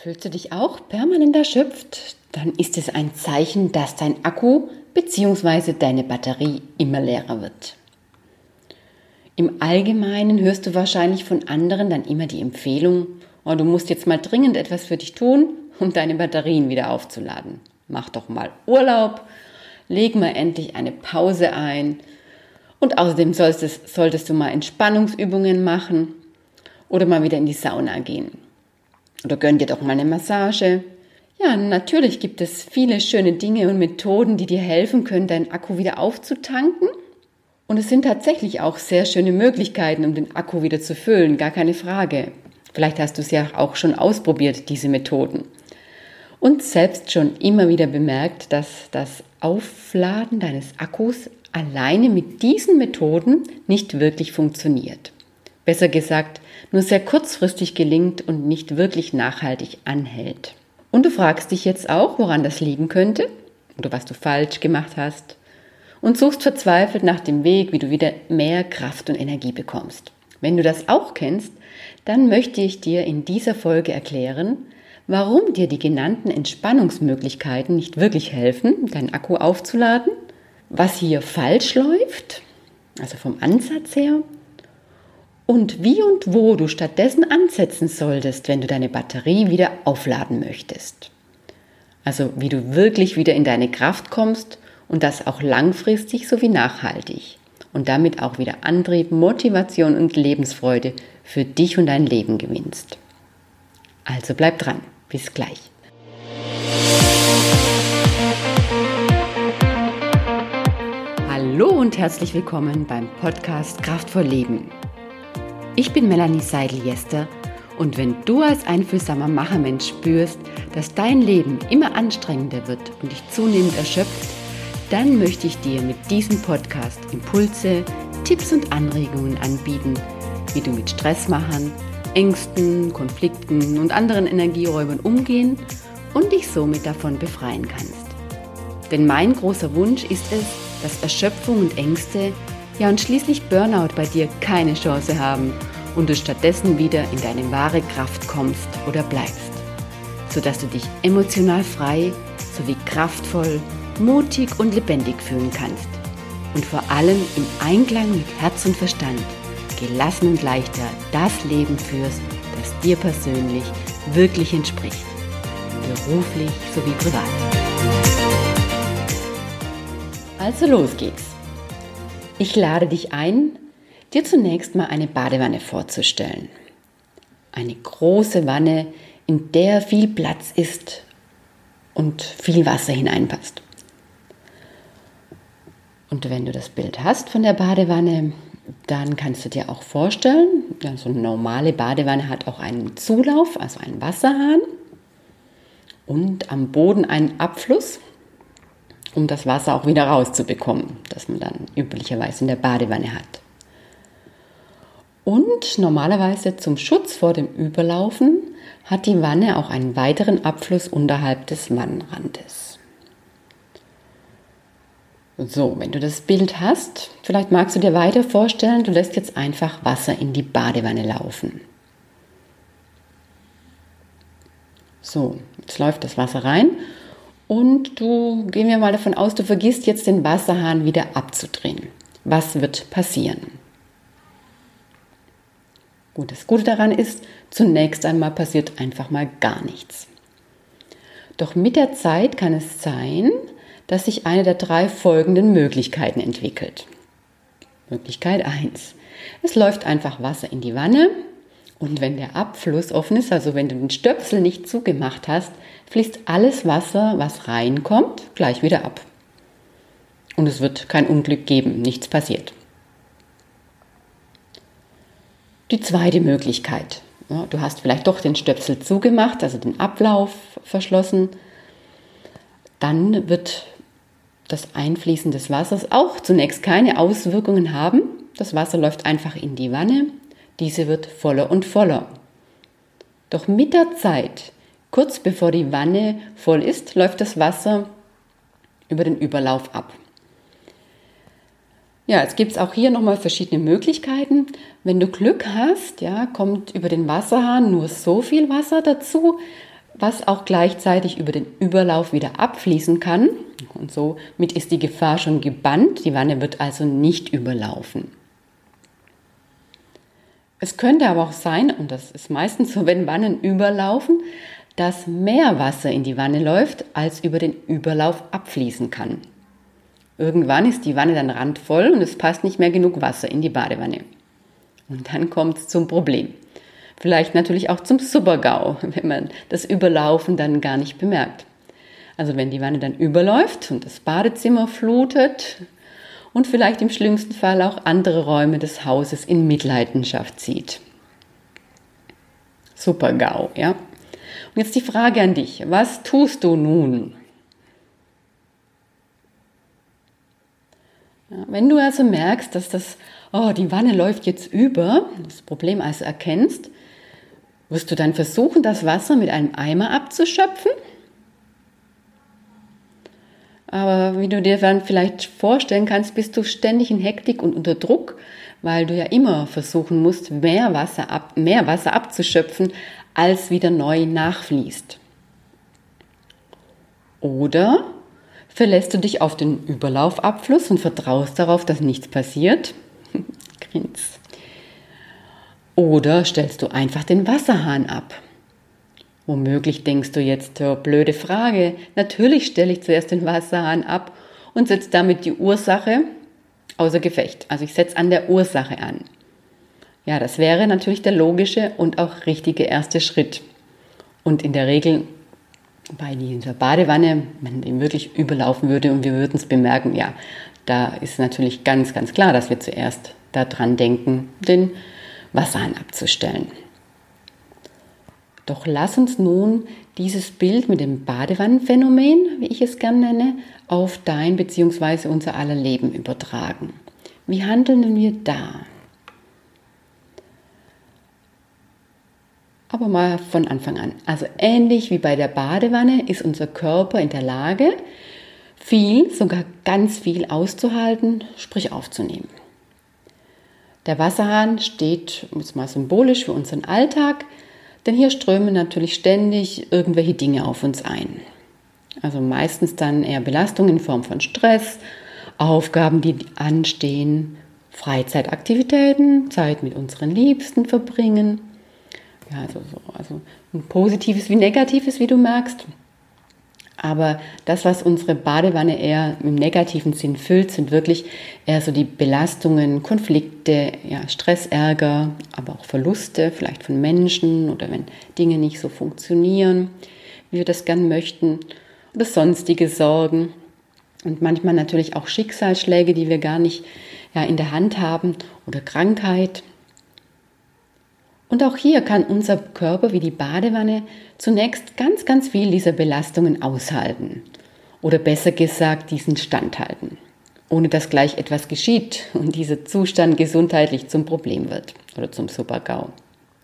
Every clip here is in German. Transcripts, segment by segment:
Fühlst du dich auch permanent erschöpft? Dann ist es ein Zeichen, dass dein Akku bzw. deine Batterie immer leerer wird. Im Allgemeinen hörst du wahrscheinlich von anderen dann immer die Empfehlung, oh, du musst jetzt mal dringend etwas für dich tun, um deine Batterien wieder aufzuladen. Mach doch mal Urlaub, leg mal endlich eine Pause ein und außerdem solltest, solltest du mal Entspannungsübungen machen oder mal wieder in die Sauna gehen. Oder gönn dir doch mal eine Massage. Ja, natürlich gibt es viele schöne Dinge und Methoden, die dir helfen können, deinen Akku wieder aufzutanken. Und es sind tatsächlich auch sehr schöne Möglichkeiten, um den Akku wieder zu füllen, gar keine Frage. Vielleicht hast du es ja auch schon ausprobiert, diese Methoden. Und selbst schon immer wieder bemerkt, dass das Aufladen deines Akkus alleine mit diesen Methoden nicht wirklich funktioniert. Besser gesagt, nur sehr kurzfristig gelingt und nicht wirklich nachhaltig anhält. Und du fragst dich jetzt auch, woran das liegen könnte oder was du falsch gemacht hast und suchst verzweifelt nach dem Weg, wie du wieder mehr Kraft und Energie bekommst. Wenn du das auch kennst, dann möchte ich dir in dieser Folge erklären, warum dir die genannten Entspannungsmöglichkeiten nicht wirklich helfen, deinen Akku aufzuladen, was hier falsch läuft, also vom Ansatz her, und wie und wo du stattdessen ansetzen solltest, wenn du deine Batterie wieder aufladen möchtest. Also wie du wirklich wieder in deine Kraft kommst und das auch langfristig sowie nachhaltig und damit auch wieder Antrieb, Motivation und Lebensfreude für dich und dein Leben gewinnst. Also bleib dran. Bis gleich. Hallo und herzlich willkommen beim Podcast Kraftvoll Leben. Ich bin Melanie Seidel-Jester und wenn du als einfühlsamer Machermensch spürst, dass dein Leben immer anstrengender wird und dich zunehmend erschöpft, dann möchte ich dir mit diesem Podcast Impulse, Tipps und Anregungen anbieten, wie du mit Stressmachern, Ängsten, Konflikten und anderen Energieräubern umgehen und dich somit davon befreien kannst. Denn mein großer Wunsch ist es, dass Erschöpfung und Ängste ja und schließlich Burnout bei dir keine Chance haben und du stattdessen wieder in deine wahre Kraft kommst oder bleibst, sodass du dich emotional frei sowie kraftvoll, mutig und lebendig fühlen kannst und vor allem im Einklang mit Herz und Verstand gelassen und leichter das Leben führst, das dir persönlich wirklich entspricht, beruflich sowie privat. Also los geht's. Ich lade dich ein, dir zunächst mal eine Badewanne vorzustellen. Eine große Wanne, in der viel Platz ist und viel Wasser hineinpasst. Und wenn du das Bild hast von der Badewanne, dann kannst du dir auch vorstellen, so eine normale Badewanne hat auch einen Zulauf, also einen Wasserhahn und am Boden einen Abfluss um das Wasser auch wieder rauszubekommen, das man dann üblicherweise in der Badewanne hat. Und normalerweise zum Schutz vor dem Überlaufen hat die Wanne auch einen weiteren Abfluss unterhalb des Wannenrandes. So, wenn du das Bild hast, vielleicht magst du dir weiter vorstellen, du lässt jetzt einfach Wasser in die Badewanne laufen. So, jetzt läuft das Wasser rein und du, gehen wir mal davon aus, du vergisst jetzt den Wasserhahn wieder abzudrehen. Was wird passieren? Gut, das Gute daran ist, zunächst einmal passiert einfach mal gar nichts. Doch mit der Zeit kann es sein, dass sich eine der drei folgenden Möglichkeiten entwickelt. Möglichkeit 1. Es läuft einfach Wasser in die Wanne und wenn der Abfluss offen ist, also wenn du den Stöpsel nicht zugemacht hast, fließt alles Wasser, was reinkommt, gleich wieder ab. Und es wird kein Unglück geben, nichts passiert. Die zweite Möglichkeit. Ja, du hast vielleicht doch den Stöpsel zugemacht, also den Ablauf verschlossen. Dann wird das Einfließen des Wassers auch zunächst keine Auswirkungen haben. Das Wasser läuft einfach in die Wanne diese wird voller und voller. Doch mit der Zeit, kurz bevor die Wanne voll ist, läuft das Wasser über den Überlauf ab. Ja, jetzt gibt es auch hier nochmal verschiedene Möglichkeiten. Wenn du Glück hast, ja, kommt über den Wasserhahn nur so viel Wasser dazu, was auch gleichzeitig über den Überlauf wieder abfließen kann. Und somit ist die Gefahr schon gebannt. Die Wanne wird also nicht überlaufen. Es könnte aber auch sein, und das ist meistens so, wenn Wannen überlaufen, dass mehr Wasser in die Wanne läuft, als über den Überlauf abfließen kann. Irgendwann ist die Wanne dann randvoll und es passt nicht mehr genug Wasser in die Badewanne. Und dann kommt es zum Problem. Vielleicht natürlich auch zum Supergau, wenn man das Überlaufen dann gar nicht bemerkt. Also wenn die Wanne dann überläuft und das Badezimmer flutet und vielleicht im schlimmsten Fall auch andere Räume des Hauses in Mitleidenschaft zieht. Supergau, ja. Und jetzt die Frage an dich. Was tust du nun? Wenn du also merkst, dass das, oh, die Wanne läuft jetzt über, das Problem also erkennst, wirst du dann versuchen, das Wasser mit einem Eimer abzuschöpfen? Aber wie du dir dann vielleicht vorstellen kannst, bist du ständig in Hektik und unter Druck, weil du ja immer versuchen musst, mehr Wasser, ab, mehr Wasser abzuschöpfen, als wieder neu nachfließt. Oder verlässt du dich auf den Überlaufabfluss und vertraust darauf, dass nichts passiert? Grins. Oder stellst du einfach den Wasserhahn ab? Womöglich denkst du jetzt, oh, blöde Frage. Natürlich stelle ich zuerst den Wasserhahn ab und setze damit die Ursache außer Gefecht. Also ich setze an der Ursache an. Ja, das wäre natürlich der logische und auch richtige erste Schritt. Und in der Regel bei dieser Badewanne, wenn die wirklich überlaufen würde und wir würden es bemerken, ja, da ist natürlich ganz, ganz klar, dass wir zuerst daran denken, den Wasserhahn abzustellen. Doch lass uns nun dieses Bild mit dem Badewannenphänomen, wie ich es gern nenne, auf dein bzw. unser aller Leben übertragen. Wie handeln wir da? Aber mal von Anfang an. Also ähnlich wie bei der Badewanne ist unser Körper in der Lage, viel, sogar ganz viel auszuhalten, sprich aufzunehmen. Der Wasserhahn steht jetzt mal symbolisch für unseren Alltag, denn hier strömen natürlich ständig irgendwelche Dinge auf uns ein. Also meistens dann eher Belastungen in Form von Stress, Aufgaben, die anstehen, Freizeitaktivitäten, Zeit mit unseren Liebsten verbringen ja, also, so, also ein positives wie negatives, wie du merkst. Aber das, was unsere Badewanne eher im negativen Sinn füllt, sind wirklich eher so die Belastungen, Konflikte, ja, Stress, Ärger, aber auch Verluste, vielleicht von Menschen oder wenn Dinge nicht so funktionieren, wie wir das gern möchten, oder sonstige Sorgen. Und manchmal natürlich auch Schicksalsschläge, die wir gar nicht ja, in der Hand haben oder Krankheit. Und auch hier kann unser Körper wie die Badewanne zunächst ganz, ganz viel dieser Belastungen aushalten. Oder besser gesagt, diesen standhalten. Ohne dass gleich etwas geschieht und dieser Zustand gesundheitlich zum Problem wird oder zum Supergau.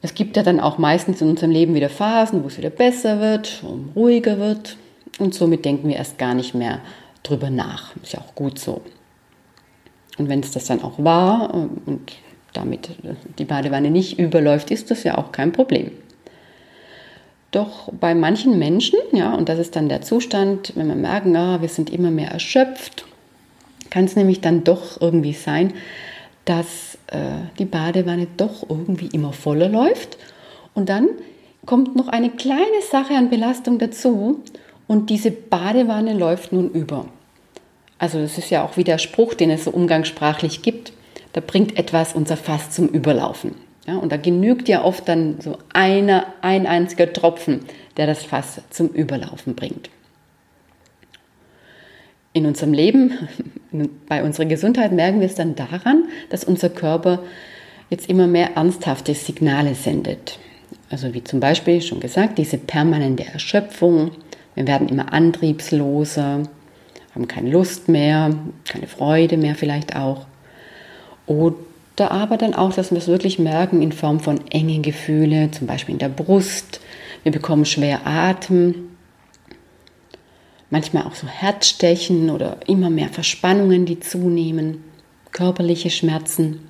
Es gibt ja dann auch meistens in unserem Leben wieder Phasen, wo es wieder besser wird, ruhiger wird. Und somit denken wir erst gar nicht mehr drüber nach. Ist ja auch gut so. Und wenn es das dann auch war und damit die Badewanne nicht überläuft, ist das ja auch kein Problem. Doch bei manchen Menschen, ja, und das ist dann der Zustand, wenn wir merken, ah, wir sind immer mehr erschöpft, kann es nämlich dann doch irgendwie sein, dass äh, die Badewanne doch irgendwie immer voller läuft. Und dann kommt noch eine kleine Sache an Belastung dazu und diese Badewanne läuft nun über. Also das ist ja auch wie der Spruch, den es so umgangssprachlich gibt da bringt etwas unser Fass zum Überlaufen. Ja, und da genügt ja oft dann so einer, ein einziger Tropfen, der das Fass zum Überlaufen bringt. In unserem Leben, bei unserer Gesundheit merken wir es dann daran, dass unser Körper jetzt immer mehr ernsthafte Signale sendet. Also wie zum Beispiel schon gesagt, diese permanente Erschöpfung. Wir werden immer antriebsloser, haben keine Lust mehr, keine Freude mehr vielleicht auch. Oder aber dann auch, dass wir es wirklich merken in Form von engen Gefühle, zum Beispiel in der Brust. Wir bekommen schwer Atem. Manchmal auch so Herzstechen oder immer mehr Verspannungen, die zunehmen. Körperliche Schmerzen.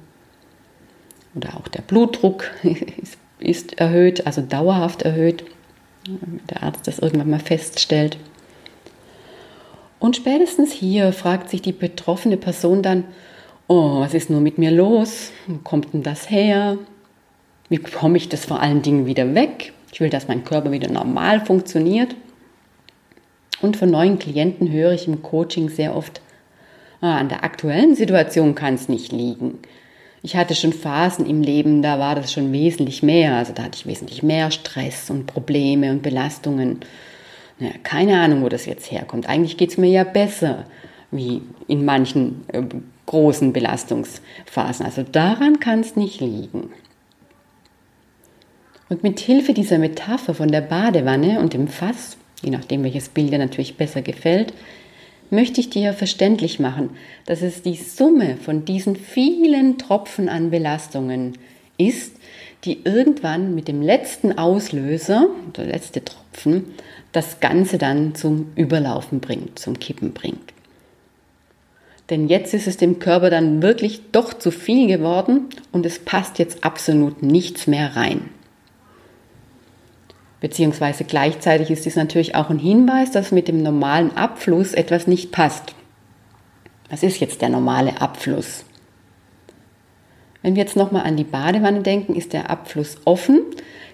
Oder auch der Blutdruck ist erhöht, also dauerhaft erhöht. wenn der Arzt das irgendwann mal feststellt. Und spätestens hier fragt sich die betroffene Person dann, oh, was ist nur mit mir los? Wo kommt denn das her? Wie bekomme ich das vor allen Dingen wieder weg? Ich will, dass mein Körper wieder normal funktioniert. Und von neuen Klienten höre ich im Coaching sehr oft, ah, an der aktuellen Situation kann es nicht liegen. Ich hatte schon Phasen im Leben, da war das schon wesentlich mehr. Also da hatte ich wesentlich mehr Stress und Probleme und Belastungen. Naja, keine Ahnung, wo das jetzt herkommt. Eigentlich geht es mir ja besser, wie in manchen äh, großen Belastungsphasen. Also daran kann es nicht liegen. Und mit Hilfe dieser Metapher von der Badewanne und dem Fass, je nachdem welches Bild dir natürlich besser gefällt, möchte ich dir verständlich machen, dass es die Summe von diesen vielen Tropfen an Belastungen ist, die irgendwann mit dem letzten Auslöser, der letzte Tropfen, das Ganze dann zum Überlaufen bringt, zum Kippen bringt. Denn jetzt ist es dem Körper dann wirklich doch zu viel geworden und es passt jetzt absolut nichts mehr rein. Beziehungsweise gleichzeitig ist dies natürlich auch ein Hinweis, dass mit dem normalen Abfluss etwas nicht passt. Was ist jetzt der normale Abfluss? Wenn wir jetzt nochmal an die Badewanne denken, ist der Abfluss offen,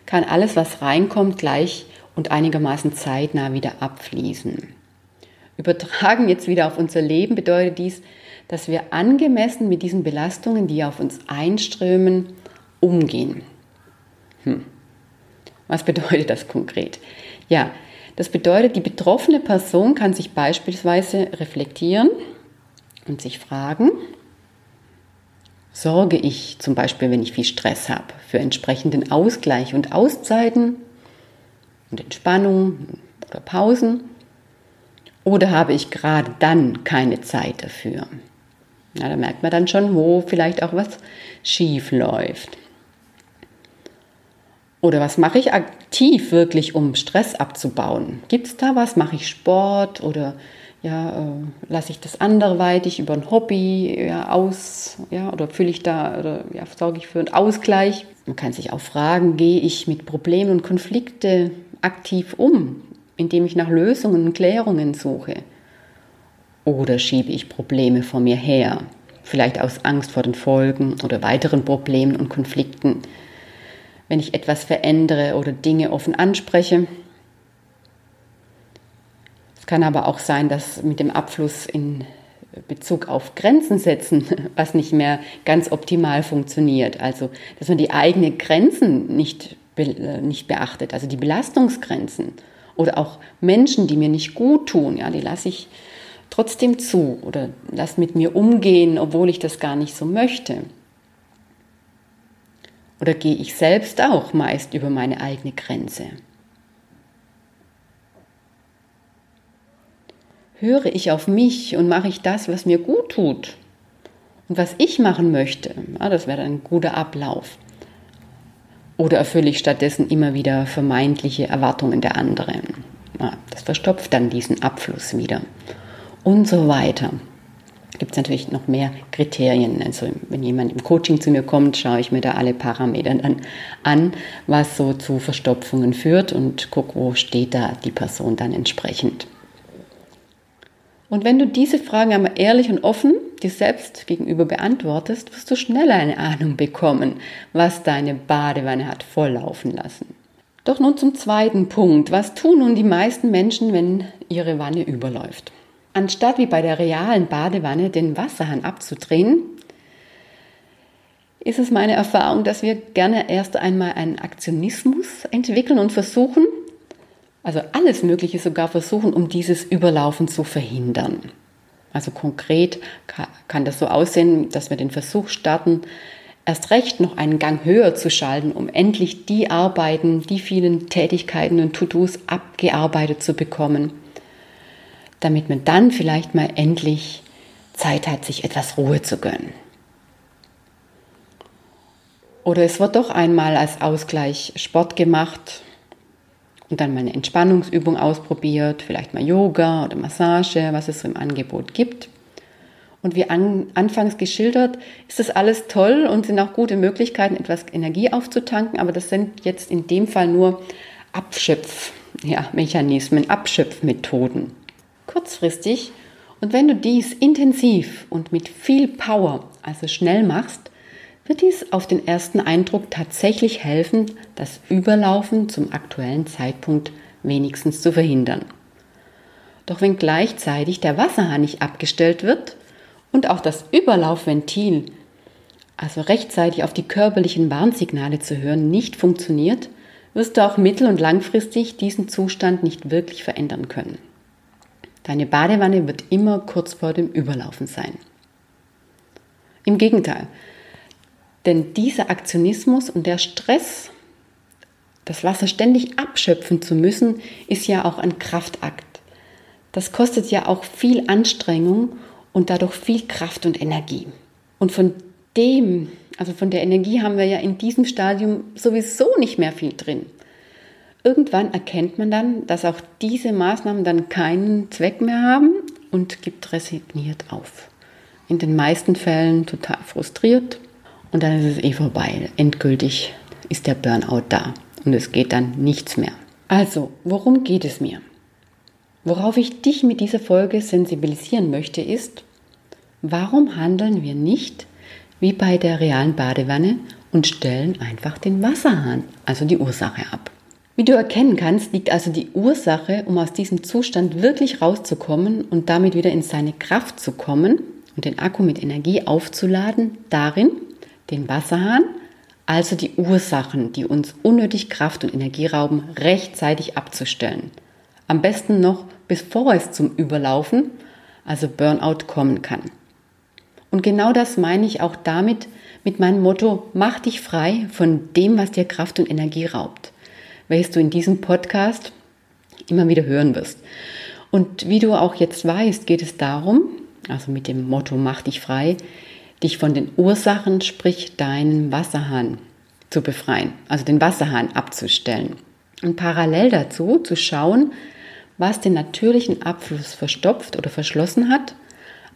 kann alles, was reinkommt, gleich und einigermaßen zeitnah wieder abfließen. Übertragen jetzt wieder auf unser Leben bedeutet dies, dass wir angemessen mit diesen Belastungen, die auf uns einströmen, umgehen. Hm. Was bedeutet das konkret? Ja, das bedeutet, die betroffene Person kann sich beispielsweise reflektieren und sich fragen, sorge ich zum Beispiel, wenn ich viel Stress habe, für entsprechenden Ausgleich und Auszeiten und Entspannung oder Pausen? Oder habe ich gerade dann keine Zeit dafür? Na, da merkt man dann schon, wo vielleicht auch was schief läuft. Oder was mache ich aktiv wirklich, um Stress abzubauen? Gibt es da was? Mache ich Sport oder ja, äh, lasse ich das anderweitig über ein Hobby ja, aus? Ja, oder fühle ich da oder ja, sorge ich für einen Ausgleich? Man kann sich auch fragen, gehe ich mit Problemen und Konflikten aktiv um, indem ich nach Lösungen und Klärungen suche? Oder schiebe ich Probleme vor mir her? Vielleicht aus Angst vor den Folgen oder weiteren Problemen und Konflikten wenn ich etwas verändere oder Dinge offen anspreche. Es kann aber auch sein, dass mit dem Abfluss in Bezug auf Grenzen setzen, was nicht mehr ganz optimal funktioniert. Also, dass man die eigenen Grenzen nicht, äh, nicht beachtet, also die Belastungsgrenzen oder auch Menschen, die mir nicht gut tun, ja, die lasse ich trotzdem zu oder lasse mit mir umgehen, obwohl ich das gar nicht so möchte. Oder gehe ich selbst auch meist über meine eigene Grenze? Höre ich auf mich und mache ich das, was mir gut tut und was ich machen möchte? Ja, das wäre ein guter Ablauf. Oder erfülle ich stattdessen immer wieder vermeintliche Erwartungen der anderen? Ja, das verstopft dann diesen Abfluss wieder. Und so weiter gibt es natürlich noch mehr Kriterien. Also wenn jemand im Coaching zu mir kommt, schaue ich mir da alle Parameter dann an, was so zu Verstopfungen führt und gucke, wo steht da die Person dann entsprechend. Und wenn du diese Fragen einmal ehrlich und offen dir selbst gegenüber beantwortest, wirst du schneller eine Ahnung bekommen, was deine Badewanne hat volllaufen lassen. Doch nun zum zweiten Punkt. Was tun nun die meisten Menschen, wenn ihre Wanne überläuft? Anstatt wie bei der realen Badewanne den Wasserhahn abzudrehen, ist es meine Erfahrung, dass wir gerne erst einmal einen Aktionismus entwickeln und versuchen, also alles Mögliche sogar versuchen, um dieses Überlaufen zu verhindern. Also konkret kann das so aussehen, dass wir den Versuch starten, erst recht noch einen Gang höher zu schalten, um endlich die Arbeiten, die vielen Tätigkeiten und To-Dos abgearbeitet zu bekommen damit man dann vielleicht mal endlich Zeit hat, sich etwas Ruhe zu gönnen. Oder es wird doch einmal als Ausgleich Sport gemacht und dann mal eine Entspannungsübung ausprobiert, vielleicht mal Yoga oder Massage, was es im Angebot gibt. Und wie an, anfangs geschildert, ist das alles toll und sind auch gute Möglichkeiten, etwas Energie aufzutanken, aber das sind jetzt in dem Fall nur Abschöpf, ja, Abschöpfmethoden. Kurzfristig und wenn du dies intensiv und mit viel Power, also schnell machst, wird dies auf den ersten Eindruck tatsächlich helfen, das Überlaufen zum aktuellen Zeitpunkt wenigstens zu verhindern. Doch wenn gleichzeitig der Wasserhahn nicht abgestellt wird und auch das Überlaufventil, also rechtzeitig auf die körperlichen Warnsignale zu hören, nicht funktioniert, wirst du auch mittel- und langfristig diesen Zustand nicht wirklich verändern können. Deine Badewanne wird immer kurz vor dem Überlaufen sein. Im Gegenteil, denn dieser Aktionismus und der Stress, das Wasser ständig abschöpfen zu müssen, ist ja auch ein Kraftakt. Das kostet ja auch viel Anstrengung und dadurch viel Kraft und Energie. Und von dem, also von der Energie haben wir ja in diesem Stadium sowieso nicht mehr viel drin. Irgendwann erkennt man dann, dass auch diese Maßnahmen dann keinen Zweck mehr haben und gibt resigniert auf. In den meisten Fällen total frustriert und dann ist es eh vorbei. Endgültig ist der Burnout da und es geht dann nichts mehr. Also, worum geht es mir? Worauf ich dich mit dieser Folge sensibilisieren möchte, ist, warum handeln wir nicht wie bei der realen Badewanne und stellen einfach den Wasserhahn, also die Ursache ab? Wie du erkennen kannst, liegt also die Ursache, um aus diesem Zustand wirklich rauszukommen und damit wieder in seine Kraft zu kommen und den Akku mit Energie aufzuladen, darin, den Wasserhahn, also die Ursachen, die uns unnötig Kraft und Energie rauben, rechtzeitig abzustellen. Am besten noch, bevor es zum Überlaufen, also Burnout, kommen kann. Und genau das meine ich auch damit, mit meinem Motto, mach dich frei von dem, was dir Kraft und Energie raubt welches du in diesem Podcast immer wieder hören wirst. Und wie du auch jetzt weißt, geht es darum, also mit dem Motto Mach dich frei, dich von den Ursachen, sprich deinen Wasserhahn zu befreien, also den Wasserhahn abzustellen. Und parallel dazu zu schauen, was den natürlichen Abfluss verstopft oder verschlossen hat,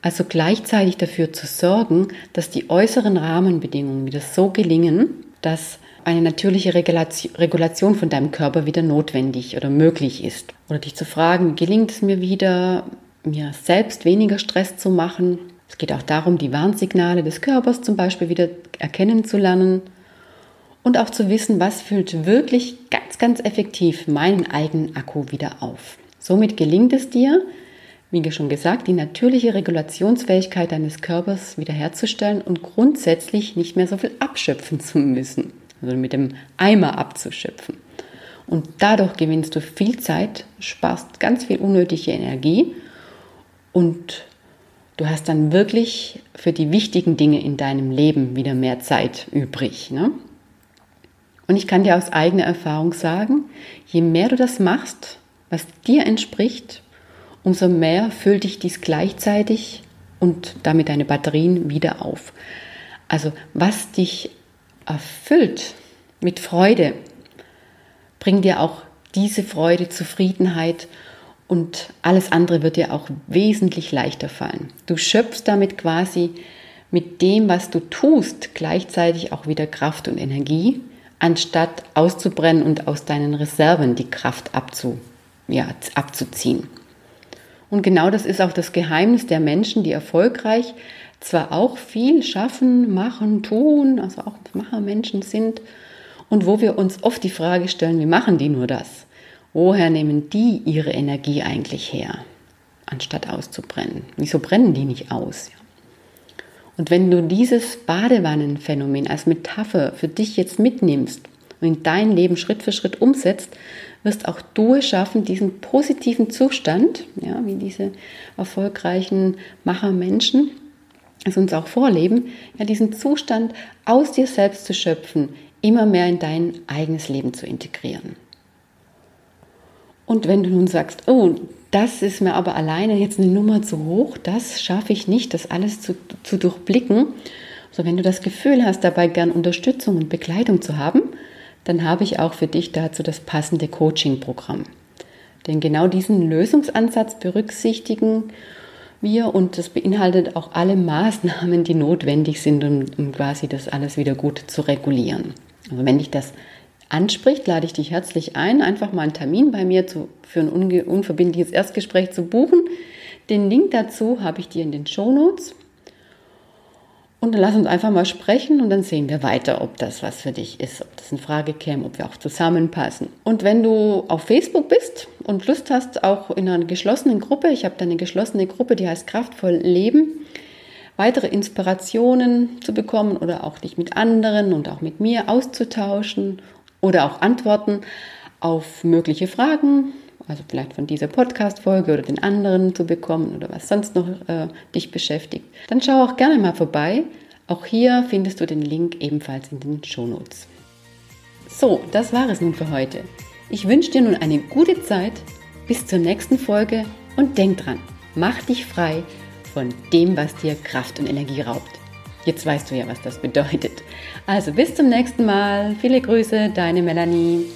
also gleichzeitig dafür zu sorgen, dass die äußeren Rahmenbedingungen wieder so gelingen, dass eine natürliche Regulation von deinem Körper wieder notwendig oder möglich ist. Oder dich zu fragen, gelingt es mir wieder, mir selbst weniger Stress zu machen? Es geht auch darum, die Warnsignale des Körpers zum Beispiel wieder erkennen zu lernen und auch zu wissen, was füllt wirklich ganz, ganz effektiv meinen eigenen Akku wieder auf. Somit gelingt es dir, wie schon gesagt, die natürliche Regulationsfähigkeit deines Körpers wiederherzustellen und grundsätzlich nicht mehr so viel abschöpfen zu müssen also mit dem Eimer abzuschöpfen. Und dadurch gewinnst du viel Zeit, sparst ganz viel unnötige Energie und du hast dann wirklich für die wichtigen Dinge in deinem Leben wieder mehr Zeit übrig. Ne? Und ich kann dir aus eigener Erfahrung sagen, je mehr du das machst, was dir entspricht, umso mehr füllt dich dies gleichzeitig und damit deine Batterien wieder auf. Also was dich erfüllt mit Freude, bringt dir auch diese Freude, Zufriedenheit und alles andere wird dir auch wesentlich leichter fallen. Du schöpfst damit quasi mit dem, was du tust, gleichzeitig auch wieder Kraft und Energie, anstatt auszubrennen und aus deinen Reserven die Kraft abzu, ja, abzuziehen. Und genau das ist auch das Geheimnis der Menschen, die erfolgreich zwar auch viel schaffen, machen, tun, also auch Machermenschen sind, und wo wir uns oft die Frage stellen, wie machen die nur das? Woher nehmen die ihre Energie eigentlich her, anstatt auszubrennen? Wieso brennen die nicht aus? Und wenn du dieses Badewannenphänomen als Metapher für dich jetzt mitnimmst und in dein Leben Schritt für Schritt umsetzt, wirst auch du es schaffen, diesen positiven Zustand, ja, wie diese erfolgreichen Machermenschen, es uns auch vorleben, ja, diesen Zustand aus dir selbst zu schöpfen, immer mehr in dein eigenes Leben zu integrieren. Und wenn du nun sagst, oh, das ist mir aber alleine jetzt eine Nummer zu hoch, das schaffe ich nicht, das alles zu, zu durchblicken. Also wenn du das Gefühl hast, dabei gern Unterstützung und Begleitung zu haben, dann habe ich auch für dich dazu das passende Coaching-Programm. Denn genau diesen Lösungsansatz berücksichtigen wir und das beinhaltet auch alle Maßnahmen, die notwendig sind, um, um quasi das alles wieder gut zu regulieren. Also wenn dich das anspricht, lade ich dich herzlich ein, einfach mal einen Termin bei mir zu, für ein unverbindliches Erstgespräch zu buchen. Den Link dazu habe ich dir in den Show Notes. Und dann lass uns einfach mal sprechen und dann sehen wir weiter, ob das was für dich ist, ob das in Frage käme, ob wir auch zusammenpassen. Und wenn du auf Facebook bist und Lust hast, auch in einer geschlossenen Gruppe, ich habe da eine geschlossene Gruppe, die heißt Kraftvoll Leben, weitere Inspirationen zu bekommen oder auch dich mit anderen und auch mit mir auszutauschen oder auch Antworten auf mögliche Fragen, also vielleicht von dieser Podcast-Folge oder den anderen zu bekommen oder was sonst noch äh, dich beschäftigt, dann schau auch gerne mal vorbei. Auch hier findest du den Link ebenfalls in den Shownotes. So, das war es nun für heute. Ich wünsche dir nun eine gute Zeit. Bis zur nächsten Folge und denk dran, mach dich frei von dem, was dir Kraft und Energie raubt. Jetzt weißt du ja, was das bedeutet. Also bis zum nächsten Mal. Viele Grüße, deine Melanie.